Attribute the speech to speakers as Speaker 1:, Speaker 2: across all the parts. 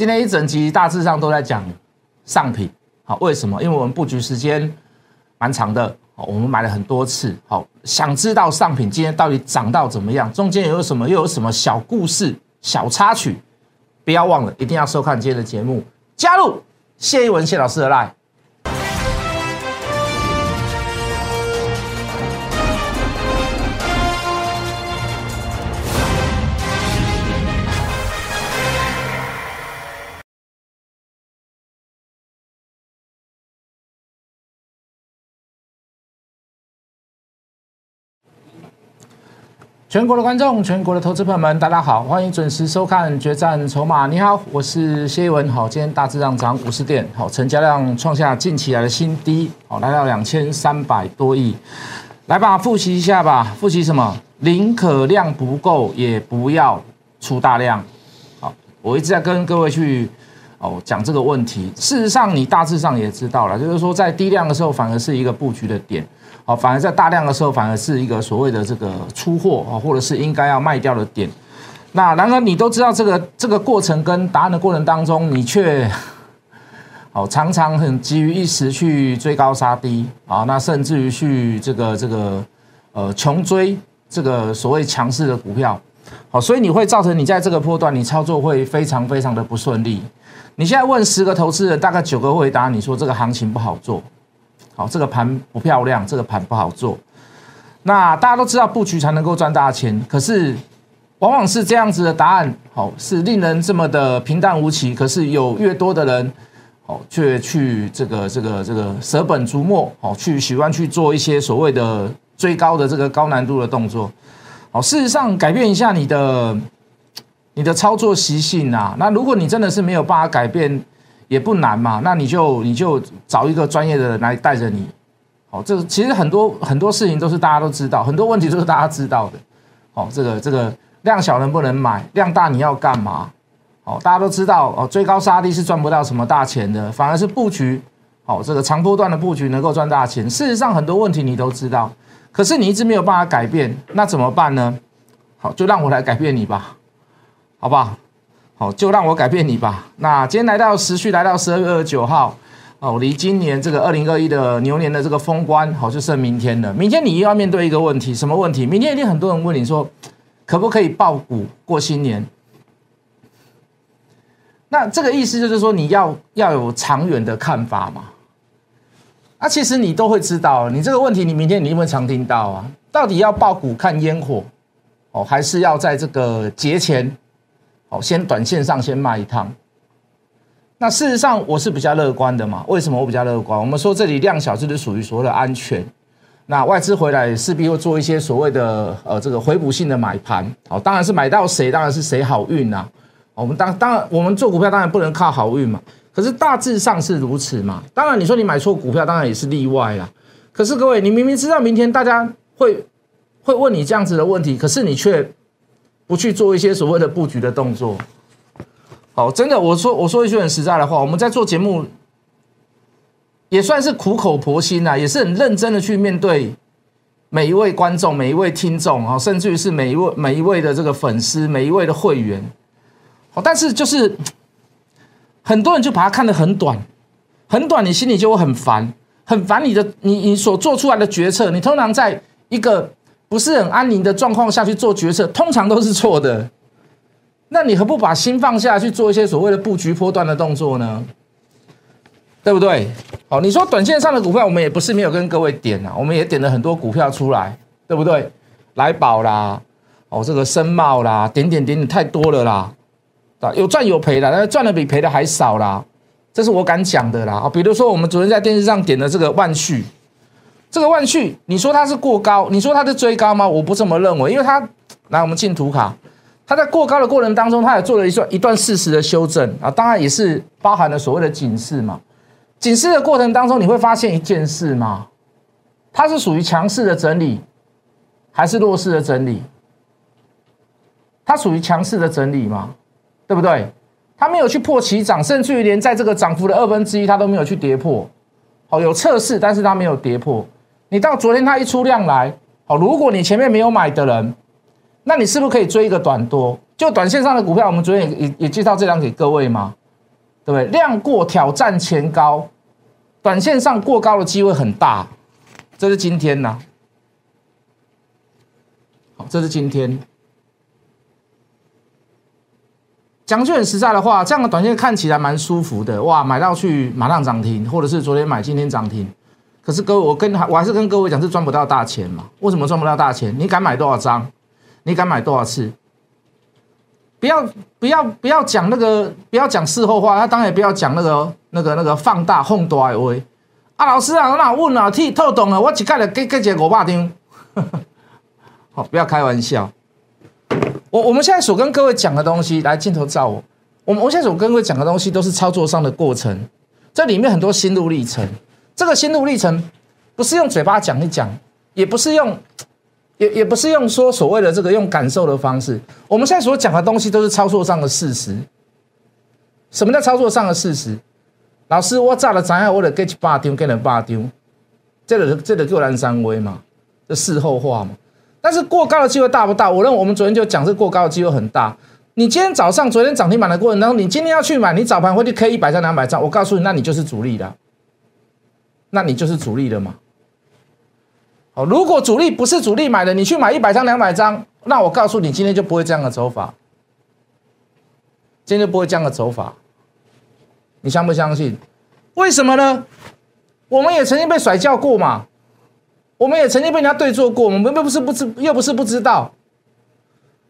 Speaker 1: 今天一整集大致上都在讲上品，好，为什么？因为我们布局时间蛮长的，我们买了很多次，好，想知道上品今天到底涨到怎么样，中间有什么，又有什么小故事、小插曲，不要忘了，一定要收看今天的节目，加入谢一文谢老师的 line。全国的观众，全国的投资朋友们，大家好，欢迎准时收看《决战筹码》。你好，我是谢一文。好，今天大致上涨五十点，好，成交量创下近期来的新低，好，来到两千三百多亿。来吧，复习一下吧。复习什么？宁可量不够，也不要出大量。好，我一直在跟各位去哦讲这个问题。事实上，你大致上也知道了，就是说在低量的时候，反而是一个布局的点。好，反而在大量的时候，反而是一个所谓的这个出货啊，或者是应该要卖掉的点。那然而你都知道这个这个过程跟答案的过程当中，你却好常常很急于一时去追高杀低啊，那甚至于去这个这个呃穷追这个所谓强势的股票。好，所以你会造成你在这个波段你操作会非常非常的不顺利。你现在问十个投资人，大概九个回答你说这个行情不好做。好，这个盘不漂亮，这个盘不好做。那大家都知道布局才能够赚大钱，可是往往是这样子的答案，好是令人这么的平淡无奇。可是有越多的人，好却去这个这个这个舍本逐末，好去喜欢去做一些所谓的最高的这个高难度的动作。好，事实上改变一下你的你的操作习性啊。那如果你真的是没有办法改变。也不难嘛，那你就你就找一个专业的人来带着你，好，这个其实很多很多事情都是大家都知道，很多问题都是大家知道的，好，这个这个量小能不能买，量大你要干嘛？好，大家都知道哦，追高杀低是赚不到什么大钱的，反而是布局，好，这个长波段的布局能够赚大钱。事实上很多问题你都知道，可是你一直没有办法改变，那怎么办呢？好，就让我来改变你吧，好不好？好，就让我改变你吧。那今天来到时序，来到十二月二十九号，哦，离今年这个二零二一的牛年的这个封关，好，就剩明天了。明天你又要面对一个问题，什么问题？明天一定很多人问你说，可不可以爆股过新年？那这个意思就是说，你要要有长远的看法嘛？啊，其实你都会知道，你这个问题，你明天你会常听到啊。到底要爆股看烟火，哦，还是要在这个节前？好，先短线上先卖一趟。那事实上我是比较乐观的嘛？为什么我比较乐观？我们说这里量小就是属于所谓的安全。那外资回来势必会做一些所谓的呃这个回补性的买盘。好，当然是买到谁，当然是谁好运呐。我们当当然我们做股票当然不能靠好运嘛。可是大致上是如此嘛。当然你说你买错股票，当然也是例外啦。可是各位，你明明知道明天大家会会问你这样子的问题，可是你却。不去做一些所谓的布局的动作，好，真的，我说我说一句很实在的话，我们在做节目也算是苦口婆心啊，也是很认真的去面对每一位观众、每一位听众啊，甚至于是每一位每一位的这个粉丝、每一位的会员，好，但是就是很多人就把它看得很短，很短，你心里就会很烦，很烦你的你你所做出来的决策，你通常在一个。不是很安宁的状况下去做决策，通常都是错的。那你何不把心放下去做一些所谓的布局波段的动作呢？对不对？好，你说短线上的股票，我们也不是没有跟各位点啊，我们也点了很多股票出来，对不对？来宝啦，哦，这个深茂啦，点点点点太多了啦，啊，有赚有赔的，但是赚的比赔的还少啦，这是我敢讲的啦。啊，比如说我们昨天在电视上点的这个万旭。这个万旭，你说它是过高，你说它是追高吗？我不这么认为，因为它来我们进图卡，它在过高的过程当中，它也做了一段一段事实的修正啊，当然也是包含了所谓的警示嘛。警示的过程当中，你会发现一件事吗？它是属于强势的整理，还是弱势的整理？它属于强势的整理吗？对不对？它没有去破起涨，甚至于连在这个涨幅的二分之一，它都没有去跌破。好，有测试，但是它没有跌破。你到昨天它一出量来，好，如果你前面没有买的人，那你是不是可以追一个短多？就短线上的股票，我们昨天也也也介绍这张给各位吗？对不对？量过挑战前高，短线上过高的机会很大，这是今天呐。好，这是今天。讲句很实在的话，这样的短线看起来蛮舒服的，哇，买到去马上涨停，或者是昨天买今天涨停。可是各位，我跟我还是跟各位讲，是赚不到大钱嘛？为什么赚不到大钱？你敢买多少张？你敢买多少次？不要不要不要讲那个，不要讲事后话。他当然也不要讲那个那个那个放大放大的话。啊，老师啊，我哪问啊？替透懂了，我一盖了给给一个五百张。好，不要开玩笑。我我们现在所跟各位讲的东西，来镜头照我。我们我现在所跟各位讲的东西，都是操作上的过程，这里面很多心路历程。这个心路历程，不是用嘴巴讲一讲，也不是用，也也不是用说所谓的这个用感受的方式。我们现在所讲的东西，都是操作上的事实。什么叫操作上的事实？老师，我炸了怎样？我得给一百丢，给人八丢，这个这个就蓝三威嘛，这事后话嘛。但是过高的机会大不大？我认为我们昨天就讲，这过高的机会很大。你今天早上昨天涨停板的过程当中，你今天要去买，你早盘回去 K 一百张、两百张，我告诉你，那你就是主力了，那你就是主力的嘛。好，如果主力不是主力买的，你去买一百张、两百张，那我告诉你，今天就不会这样的走法，今天就不会这样的走法。你相不相信？为什么呢？我们也曾经被甩叫过嘛。我们也曾经被人家对做过，我们又不是不知，又不是不知道。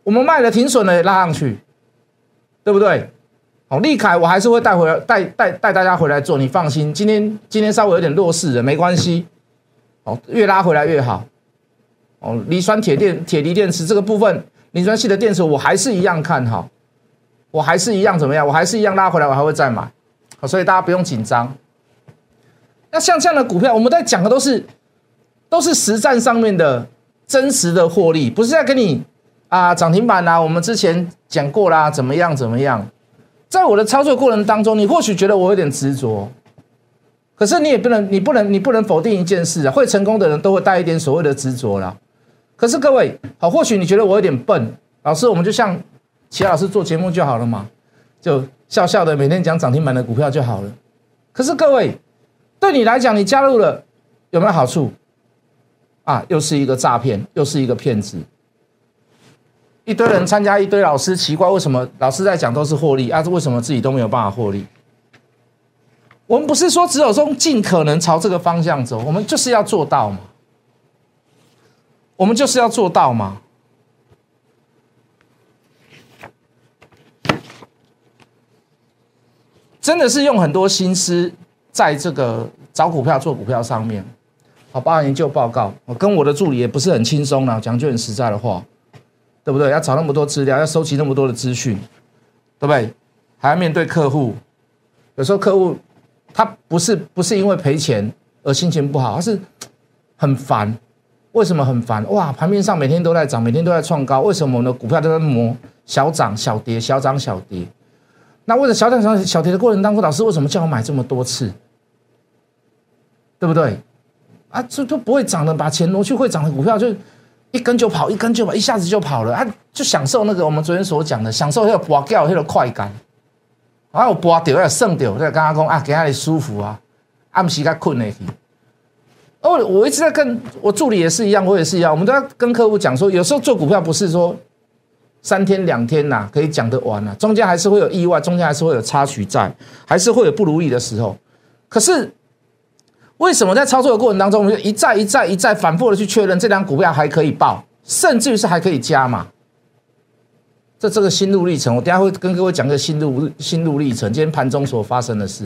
Speaker 1: 我们卖的挺损的，拉上去，对不对？哦，利凯我还是会带回来，带带带大家回来做，你放心。今天今天稍微有点弱势的，没关系。哦，越拉回来越好。哦，磷酸铁电铁锂电池这个部分，磷酸系的电池我还是一样看好，我还是一样怎么样？我还是一样拉回来，我还会再买。好，所以大家不用紧张。那像这样的股票，我们在讲的都是。都是实战上面的真实的获利，不是在跟你啊涨停板啊，我们之前讲过啦，怎么样怎么样？在我的操作过程当中，你或许觉得我有点执着，可是你也不能，你不能，你不能否定一件事啊，会成功的人都会带一点所谓的执着啦。可是各位，好，或许你觉得我有点笨，老师，我们就像齐老师做节目就好了嘛，就笑笑的每天讲涨停板的股票就好了。可是各位，对你来讲，你加入了有没有好处？啊，又是一个诈骗，又是一个骗子。一堆人参加，一堆老师，奇怪为什么老师在讲都是获利啊？为什么自己都没有办法获利？我们不是说只有说尽可能朝这个方向走，我们就是要做到嘛。我们就是要做到嘛。真的是用很多心思在这个找股票、做股票上面。好，八研究报告，我跟我的助理也不是很轻松了，讲句很实在的话，对不对？要找那么多资料，要收集那么多的资讯，对不对？还要面对客户，有时候客户他不是不是因为赔钱而心情不好，而是很烦。为什么很烦？哇，盘面上每天都在涨，每天都在创高，为什么我们的股票都在磨小涨小跌，小涨小跌？那为了小涨小小跌的过程当中，老师为什么叫我买这么多次？对不对？啊，这都不会涨的，把钱挪去会涨的股票，就一根就跑，一根就跑，一下子就跑了。啊，就享受那个我们昨天所讲的，享受那个拔掉那个快感。啊，有拔掉，有剩掉，在刚刚讲啊，给他的舒服啊，暗时该困了去。哦，我一直在跟我助理也是一样，我也是一样，我们都要跟客户讲说，有时候做股票不是说三天两天呐可以讲得完啊，中间还是会有意外，中间还是会有插曲在，还是会有不如意的时候。可是。为什么在操作的过程当中，我们就一再一再一再反复的去确认这张股票还可以报，甚至于是还可以加嘛？这这个心路历程，我等下会跟各位讲个心路心路历程，今天盘中所发生的事。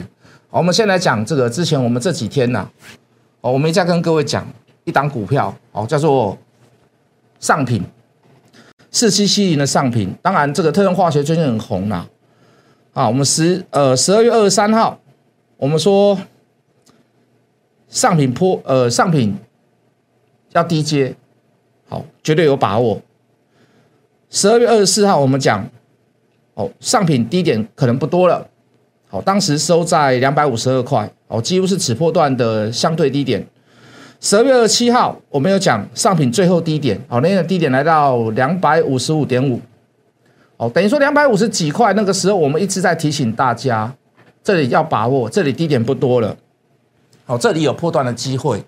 Speaker 1: 好，我们先来讲这个之前我们这几天呢，哦，我们一再跟各位讲一档股票，哦，叫做上品四七七零的上品。当然，这个特用化学最近很红呐。啊，我们十呃十二月二十三号，我们说。上品坡，呃，上品要低阶，好，绝对有把握。十二月二十四号，我们讲，哦，上品低点可能不多了，好，当时收在两百五十二块，哦，几乎是此波段的相对低点。十二月二十七号，我们有讲上品最后低点，好，那个低点来到两百五十五点五，哦，等于说两百五十几块，那个时候我们一直在提醒大家，这里要把握，这里低点不多了，好，这里有破断的机会。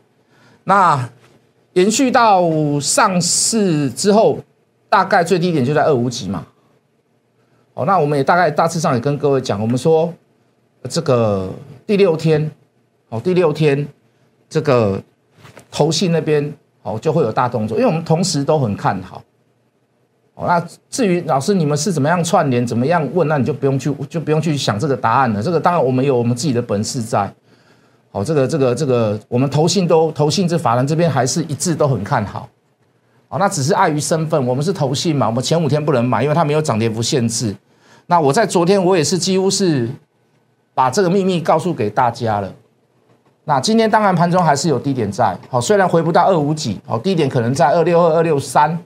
Speaker 1: 那延续到上市之后，大概最低点就在二五几嘛。好，那我们也大概大致上也跟各位讲，我们说这个第六天，好，第六天这个头信那边好就会有大动作，因为我们同时都很看好。哦，那至于老师你们是怎么样串联，怎么样问，那你就不用去，就不用去想这个答案了。这个当然我们有我们自己的本事在。哦，这个这个这个，我们投信都投信这法人这边还是一致都很看好。哦，那只是碍于身份，我们是投信嘛，我们前五天不能买，因为它没有涨跌幅限制。那我在昨天我也是几乎是把这个秘密告诉给大家了。那今天当然盘中还是有低点在，好，虽然回不到二五几，好，低点可能在二六二二六三。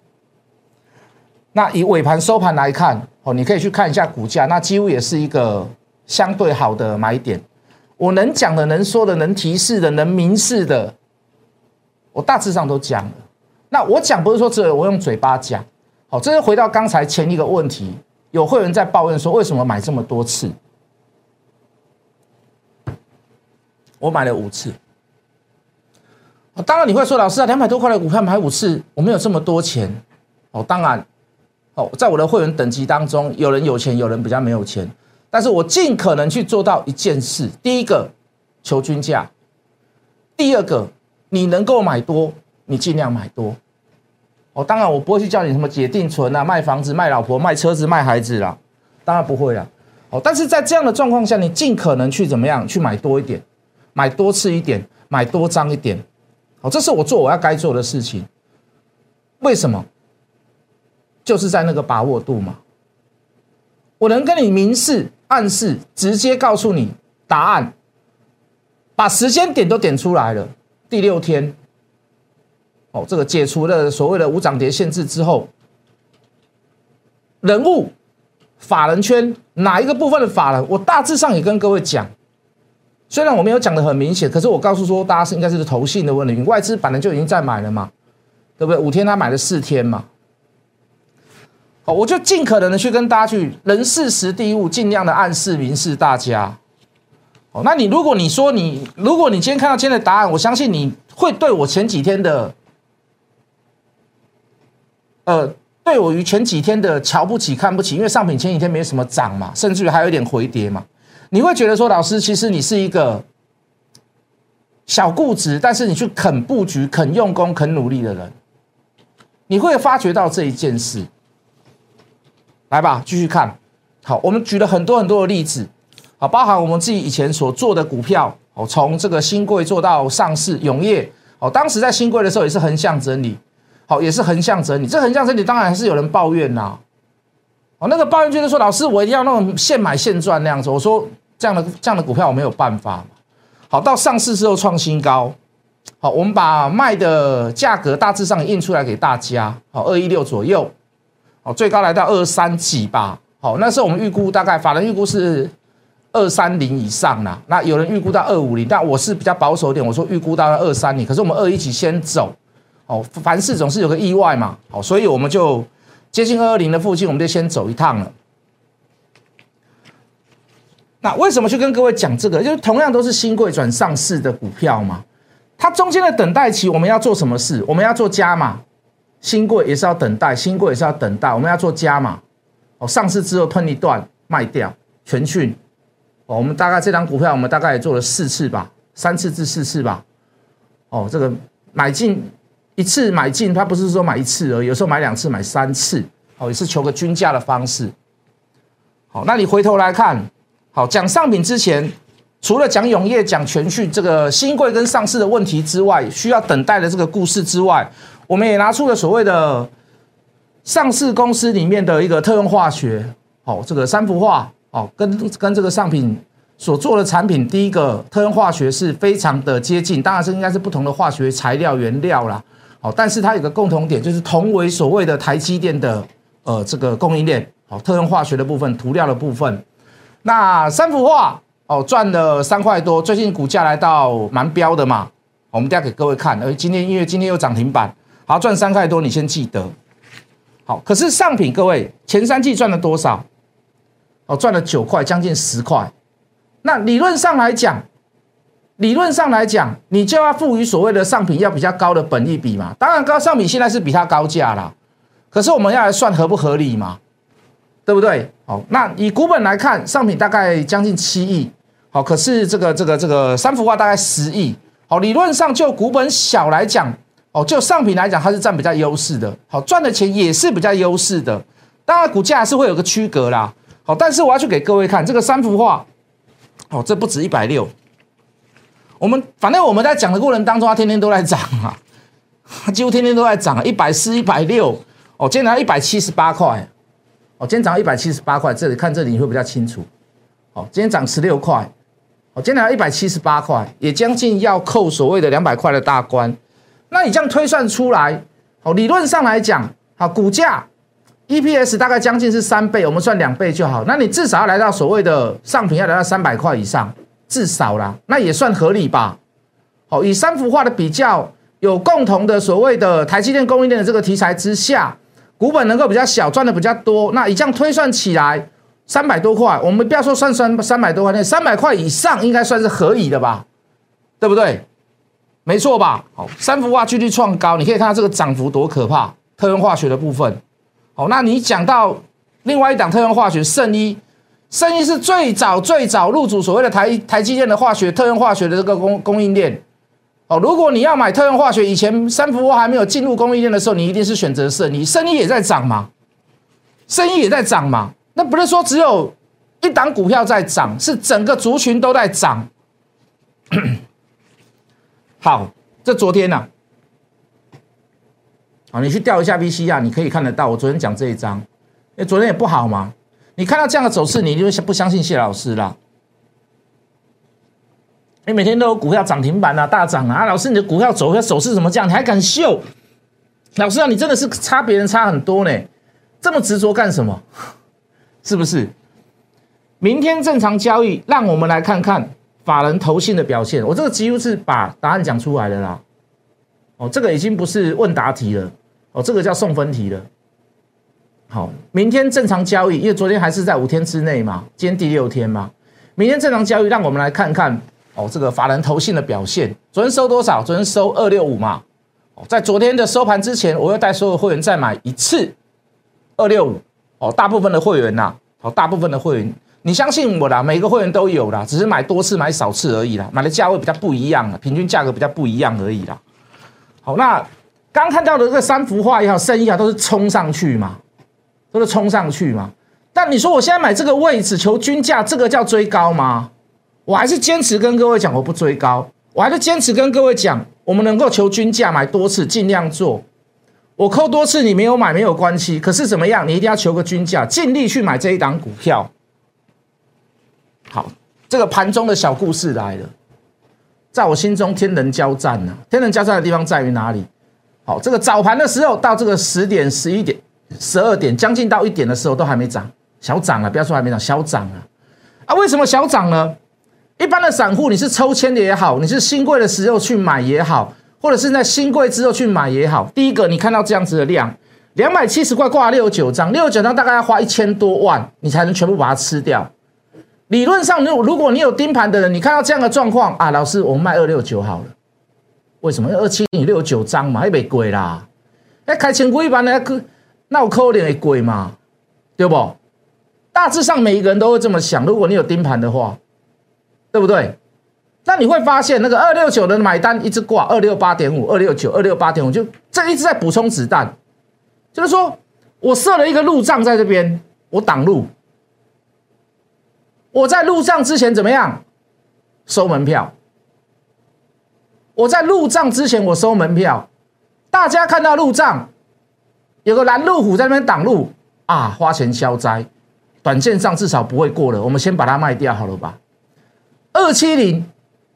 Speaker 1: 那以尾盘收盘来看，哦，你可以去看一下股价，那几乎也是一个相对好的买点。我能讲的、能说的、能提示的、能明示的，我大致上都讲了。那我讲不是说只有我用嘴巴讲，好，这是回到刚才前一个问题，有会员在抱怨说为什么买这么多次？我买了五次。当然你会说，老师啊，两百多块的股票买五次，我没有这么多钱。哦，当然。哦在我的会员等级当中，有人有钱，有人比较没有钱，但是我尽可能去做到一件事：第一个，求均价；第二个，你能够买多，你尽量买多。哦，当然我不会去叫你什么解定存啊、卖房子、卖老婆、卖车子、卖孩子啦，当然不会啦。哦，但是在这样的状况下，你尽可能去怎么样去买多一点，买多次一点，买多张一点。好，这是我做我要该做的事情。为什么？就是在那个把握度嘛，我能跟你明示、暗示、直接告诉你答案，把时间点都点出来了。第六天，哦，这个解除了所谓的无涨跌限制之后，人物、法人圈哪一个部分的法人，我大致上也跟各位讲，虽然我没有讲的很明显，可是我告诉说，大家是应该是投信的问题，外资本来就已经在买了嘛，对不对？五天他买了四天嘛。我就尽可能的去跟大家去人事时地物，尽量的暗示明示大家。哦，那你如果你说你，如果你今天看到今天的答案，我相信你会对我前几天的，呃，对我于前几天的瞧不起、看不起，因为上品前几天没什么涨嘛，甚至于还有一点回跌嘛，你会觉得说，老师其实你是一个小固执，但是你去肯布局、肯用功、肯努力的人，你会发觉到这一件事。来吧，继续看。好，我们举了很多很多的例子，好，包含我们自己以前所做的股票，哦，从这个新贵做到上市永业，哦，当时在新贵的时候也是横向整理，好，也是横向整理。这横向整理当然还是有人抱怨呐，哦，那个抱怨就是说，老师我一定要那种现买现赚那样子。我说这样的这样的股票我没有办法好，到上市之后创新高，好，我们把卖的价格大致上印出来给大家，好，二一六左右。哦，最高来到二三几吧。好，那时候我们预估大概法人预估是二三零以上啦。那有人预估到二五零，但我是比较保守一点，我说预估到二三零。可是我们二一起先走。哦，凡事总是有个意外嘛。好，所以我们就接近二二零的附近，我们就先走一趟了。那为什么去跟各位讲这个？就是同样都是新贵转上市的股票嘛。它中间的等待期，我们要做什么事？我们要做加码。新贵也是要等待，新贵也是要等待，我们要做加码，哦，上市之后喷一段卖掉，全讯，哦，我们大概这张股票我们大概也做了四次吧，三次至四次吧，哦，这个买进一次买进，它不是说买一次而已，有时候买两次买三次，哦，也是求个均价的方式，好，那你回头来看，好讲上品之前，除了讲永业、讲全讯这个新贵跟上市的问题之外，需要等待的这个故事之外。我们也拿出了所谓的上市公司里面的一个特用化学，哦，这个三氟化，哦，跟跟这个上品所做的产品，第一个特用化学是非常的接近，当然是应该是不同的化学材料原料啦，哦，但是它有个共同点，就是同为所谓的台积电的呃这个供应链，哦，特用化学的部分，涂料的部分，那三氟化，哦，赚了三块多，最近股价来到蛮标的嘛，我们等下给各位看，而今天因为今天又涨停板。好赚三块多，你先记得。好，可是上品各位前三季赚了多少？哦，赚了九块，将近十块。那理论上来讲，理论上来讲，你就要赋予所谓的上品要比较高的本益比嘛。当然，高上品现在是比它高价啦，可是我们要来算合不合理嘛，对不对？好，那以股本来看，上品大概将近七亿，好，可是这个这个这个三幅画大概十亿，好，理论上就股本小来讲，哦，就上品来讲，它是占比较优势的，好，赚的钱也是比较优势的。当然，股价是会有个区隔啦。好，但是我要去给各位看这个三幅画。哦，这不止一百六。我们反正我们在讲的过程当中，它天天都在涨啊，几乎天天都在涨，一百四、一百六。哦，今天涨到一百七十八块。哦，今天涨到一百七十八块，这里看这里你会比较清楚。哦，今天涨十六块。哦，今天涨到一百七十八块，也将近要扣所谓的两百块的大关。那你这样推算出来，哦，理论上来讲，好，股价。EPS 大概将近是三倍，我们算两倍就好。那你至少要来到所谓的上品要来到三百块以上，至少啦，那也算合理吧？好，以三幅画的比较，有共同的所谓的台积电供应链的这个题材之下，股本能够比较小，赚的比较多。那以这样推算起来，三百多块，我们不要说算三三百多块，那三百块以上应该算是合理的吧？对不对？没错吧？好，三幅画继续创高，你可以看到这个涨幅多可怕，特用化学的部分。好，那你讲到另外一档特用化学圣一，圣一是最早最早入主所谓的台台积电的化学特用化学的这个供供应链。哦，如果你要买特用化学，以前三伏还没有进入供应链的时候，你一定是选择圣一，圣一也在涨嘛，圣一也在涨嘛，那不是说只有一档股票在涨，是整个族群都在涨。好，这昨天呢？啊，你去调一下 V C 啊，你可以看得到。我昨天讲这一章，哎，昨天也不好嘛。你看到这样的走势，你就不相信谢老师啦。你每天都有股票涨停板啊，大涨啊，老师你的股票走势走势怎么这样？你还敢秀？老师啊，你真的是差别人差很多呢，这么执着干什么？是不是？明天正常交易，让我们来看看法人投信的表现。我这个几乎是把答案讲出来的啦。哦，这个已经不是问答题了。哦，这个叫送分题了。好，明天正常交易，因为昨天还是在五天之内嘛，今天第六天嘛，明天正常交易，让我们来看看哦，这个法人投信的表现。昨天收多少？昨天收二六五嘛。哦，在昨天的收盘之前，我要带所有会员再买一次二六五。哦，大部分的会员呐，哦，大部分的会员，你相信我啦，每个会员都有啦，只是买多次买少次而已啦，买的价位比较不一样，平均价格比较不一样而已啦。好，那。刚看到的这三幅画也好，生意啊，都是冲上去嘛，都是冲上去嘛。但你说我现在买这个位置求均价，这个叫追高吗？我还是坚持跟各位讲，我不追高，我还是坚持跟各位讲，我们能够求均价买多次，尽量做。我扣多次你没有买没有关系，可是怎么样，你一定要求个均价，尽力去买这一档股票。好，这个盘中的小故事来了，在我心中天人交战呢。天人交战的地方在于哪里？好，这个早盘的时候到这个十点、十一点、十二点，将近到一点的时候都还没涨，小涨了，不要说还没涨，小涨了啊！为什么小涨呢？一般的散户，你是抽签的也好，你是新贵的时候去买也好，或者是在新贵之后去买也好，第一个你看到这样子的量，两百七十块挂六九张，六九张大概要花一千多万，你才能全部把它吃掉。理论上，如如果你有盯盘的人，你看到这样的状况啊，老师，我们卖二六九好了。为什么二七零六九张嘛，还没贵啦？哎，开千股一般的，那我扣点会贵嘛？对不？大致上每一个人都会这么想。如果你有盯盘的话，对不对？那你会发现那个二六九的买单一直挂二六八点五，二六九二六八点五，就这一直在补充子弹。就是说我设了一个路障在这边，我挡路。我在入账之前怎么样？收门票。我在入账之前，我收门票，大家看到入账有个拦路虎在那边挡路啊，花钱消灾，短线上至少不会过了，我们先把它卖掉好了吧？二七零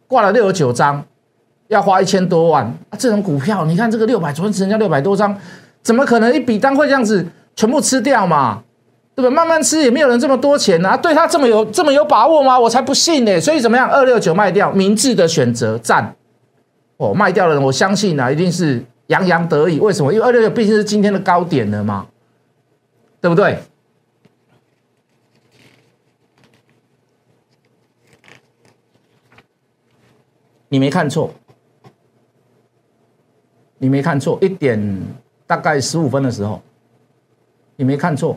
Speaker 1: 挂了六十九张，要花一千多万啊！这种股票，你看这个六百，昨天成交六百多张，怎么可能一笔单会这样子全部吃掉嘛？对不对？慢慢吃也没有人这么多钱啊，对他这么有这么有把握吗？我才不信呢！所以怎么样？二六九卖掉，明智的选择，赞。哦，卖掉的人，我相信呢，一定是洋洋得意。为什么？因为二六六毕竟是今天的高点了嘛，对不对？你没看错，你没看错，一点大概十五分的时候，你没看错，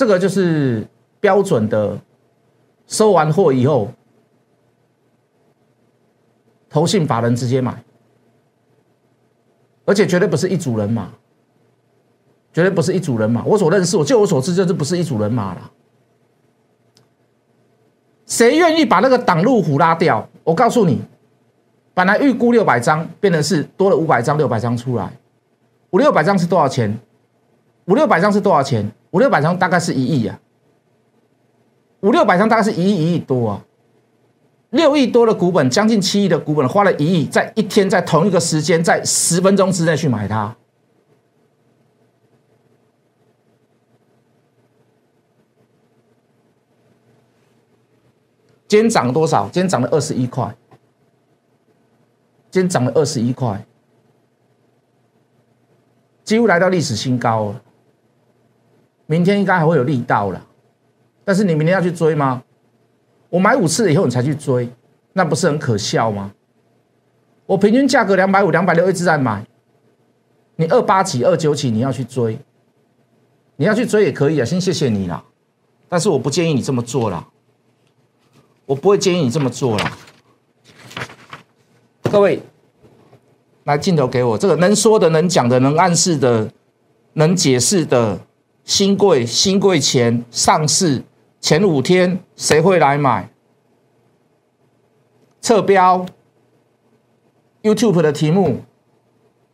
Speaker 1: 这个就是标准的收完货以后，投信法人直接买，而且绝对不是一组人马，绝对不是一组人马。我所认识，我就我所知，就是不是一组人马了。谁愿意把那个挡路虎拉掉？我告诉你，本来预估六百张，变成是多了五百张，六百张出来，五六百张是多少钱？五六百张是多少钱？五六百张大概是一亿啊，五六百张大概是一亿一亿多啊，六亿多的股本，将近七亿的股本，花了一亿，在一天，在同一个时间，在十分钟之内去买它。今天涨了多少？今天涨了二十一块。今天涨了二十一块，几乎来到历史新高了。明天应该还会有力道了，但是你明天要去追吗？我买五次以后你才去追，那不是很可笑吗？我平均价格两百五、两百六一直在买，你二八几、二九几你要去追，你要去追也可以啊，先谢谢你啦，但是我不建议你这么做啦。我不会建议你这么做了，各位，来镜头给我这个能说的、能讲的、能暗示的、能解释的。新贵新贵前上市前五天，谁会来买？侧标 YouTube 的题目，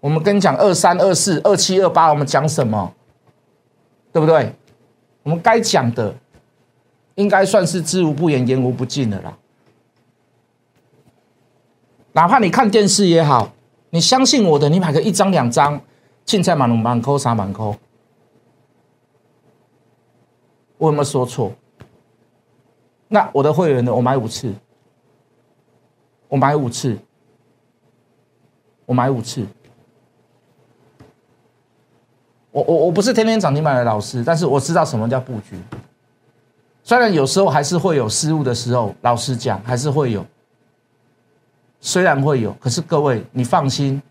Speaker 1: 我们跟你讲二三二四二七二八，我们讲什么？对不对？我们该讲的。应该算是知无不言，言无不尽的啦。哪怕你看电视也好，你相信我的，你买个一张两张，青菜满满扣啥满扣，我有没有说错？那我的会员呢？我买五次，我买五次，我买五次。我我我不是天天涨停板的老师，但是我知道什么叫布局。虽然有时候还是会有失误的时候，老实讲还是会有。虽然会有，可是各位你放心，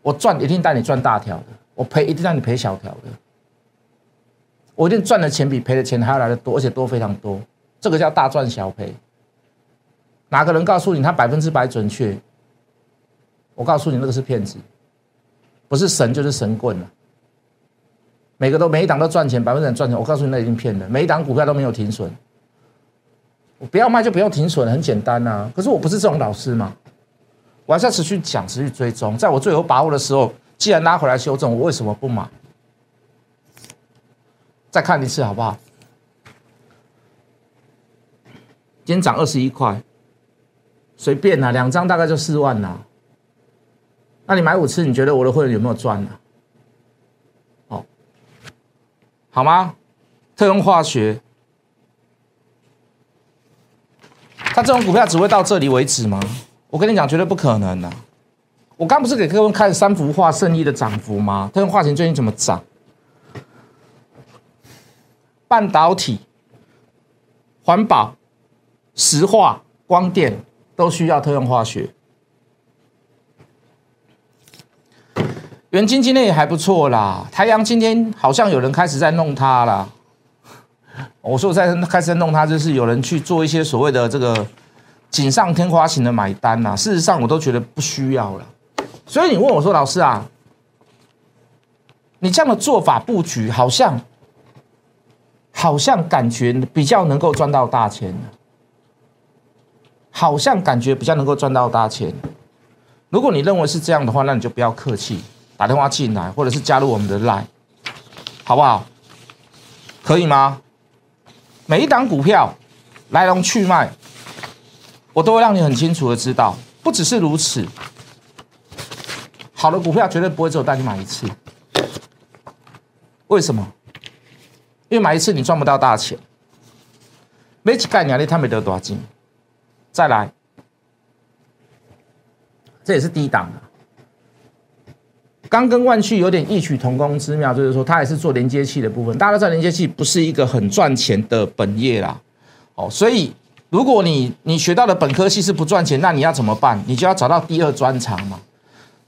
Speaker 1: 我赚一定带你赚大条的，我赔一定让你赔小条的。我一定赚的钱比赔的钱还要来的多，而且多非常多。这个叫大赚小赔。哪个人告诉你他百分之百准确？我告诉你那个是骗子，不是神就是神棍了。每个都每一档都赚钱，百分之百赚钱。我告诉你，那已经骗了。每一档股票都没有停损，我不要卖就不用停损，很简单呐。可是我不是这种老师嘛，我还是要持续讲，持续追踪。在我最有把握的时候，既然拉回来修正，我为什么不买？再看一次好不好？今天涨二十一块，随便啦，两张大概就四万啦。那你买五次，你觉得我的会员有没有赚呢？好吗？特用化学，它这种股票只会到这里为止吗？我跟你讲，绝对不可能的。我刚不是给各位看三幅画胜利的涨幅吗？特用化学最近怎么涨？半导体、环保、石化、光电都需要特用化学。元晶今天也还不错啦，太阳今天好像有人开始在弄它了。我说在开始在弄它，就是有人去做一些所谓的这个锦上添花型的买单啦。事实上，我都觉得不需要了。所以你问我说，老师啊，你这样的做法布局，好像好像感觉比较能够赚到大钱，好像感觉比较能够赚到大钱。如果你认为是这样的话，那你就不要客气。打电话进来，或者是加入我们的 Line，好不好？可以吗？每一档股票来龙去脉，我都会让你很清楚的知道。不只是如此，好的股票绝对不会只有带你买一次。为什么？因为买一次你赚不到大钱。没几概念，你他没得多少金。再来，这也是低档的。刚跟万旭有点异曲同工之妙，就是说它也是做连接器的部分。大家都知道连接器不是一个很赚钱的本业啦，哦，所以如果你你学到的本科系是不赚钱，那你要怎么办？你就要找到第二专长嘛。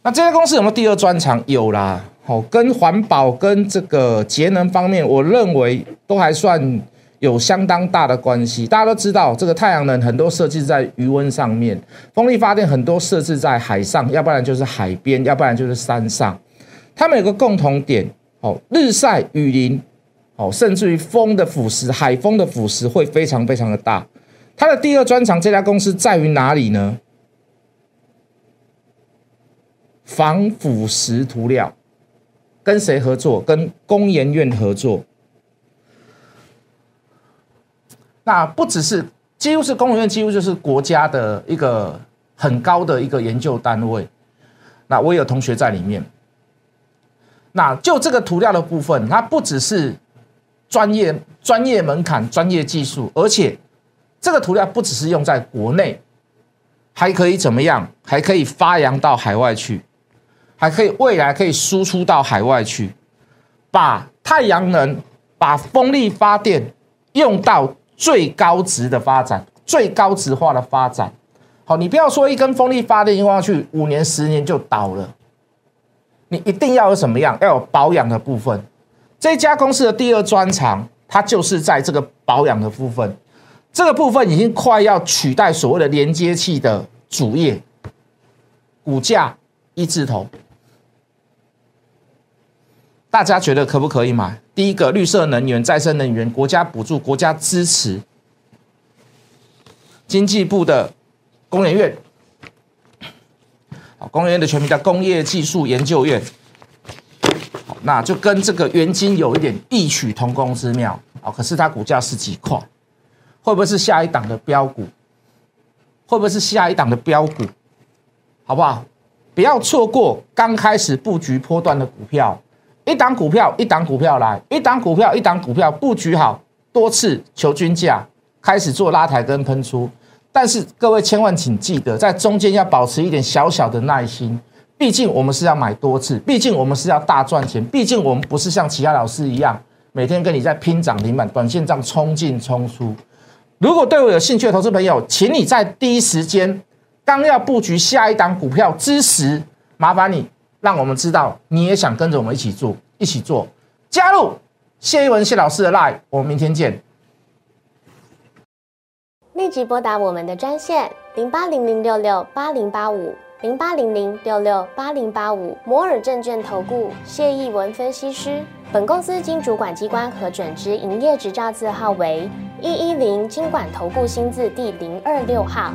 Speaker 1: 那这家公司有没有第二专长？有啦，好，跟环保跟这个节能方面，我认为都还算有相当大的关系。大家都知道，这个太阳能很多设计在余温上面，风力发电很多设置在海上，要不然就是海边，要不然就是山上。它们有个共同点，哦，日晒雨淋，哦，甚至于风的腐蚀，海风的腐蚀会非常非常的大。它的第二专长，这家公司在于哪里呢？防腐蚀涂料，跟谁合作？跟工研院合作。那不只是，几乎是工研院，几乎就是国家的一个很高的一个研究单位。那我有同学在里面。那就这个涂料的部分，它不只是专业专业门槛、专业技术，而且。这个涂料不只是用在国内，还可以怎么样？还可以发扬到海外去，还可以未来可以输出到海外去，把太阳能、把风力发电用到最高值的发展、最高值化的发展。好，你不要说一根风力发电用下去五年、十年就倒了，你一定要有什么样？要有保养的部分。这家公司的第二专长，它就是在这个保养的部分。这个部分已经快要取代所谓的连接器的主业，股价一字头，大家觉得可不可以买？第一个，绿色能源、再生能源，国家补助、国家支持，经济部的工研院，好，工研院的全名叫工业技术研究院，好，那就跟这个元金有一点异曲同工之妙，好，可是它股价是几块？会不会是下一档的标股？会不会是下一档的标股？好不好？不要错过刚开始布局波段的股票，一档股票一档股票来，一档股票一档股票布局好多次求均价，开始做拉抬跟喷出。但是各位千万请记得，在中间要保持一点小小的耐心，毕竟我们是要买多次，毕竟我们是要大赚钱，毕竟我们不是像其他老师一样每天跟你在拼涨停板，短线这样冲进冲出。如果对我有兴趣的投资朋友，请你在第一时间刚要布局下一档股票之时，麻烦你让我们知道你也想跟着我们一起做，一起做，加入谢一文谢老师的 Line，我们明天见。
Speaker 2: 立即拨打我们的专线零八零零六六八零八五零八零零六六八零八五摩尔证券投顾谢一文分析师。本公司经主管机关核准之营业执照字号为。一一零金管投顾新字第零二六号，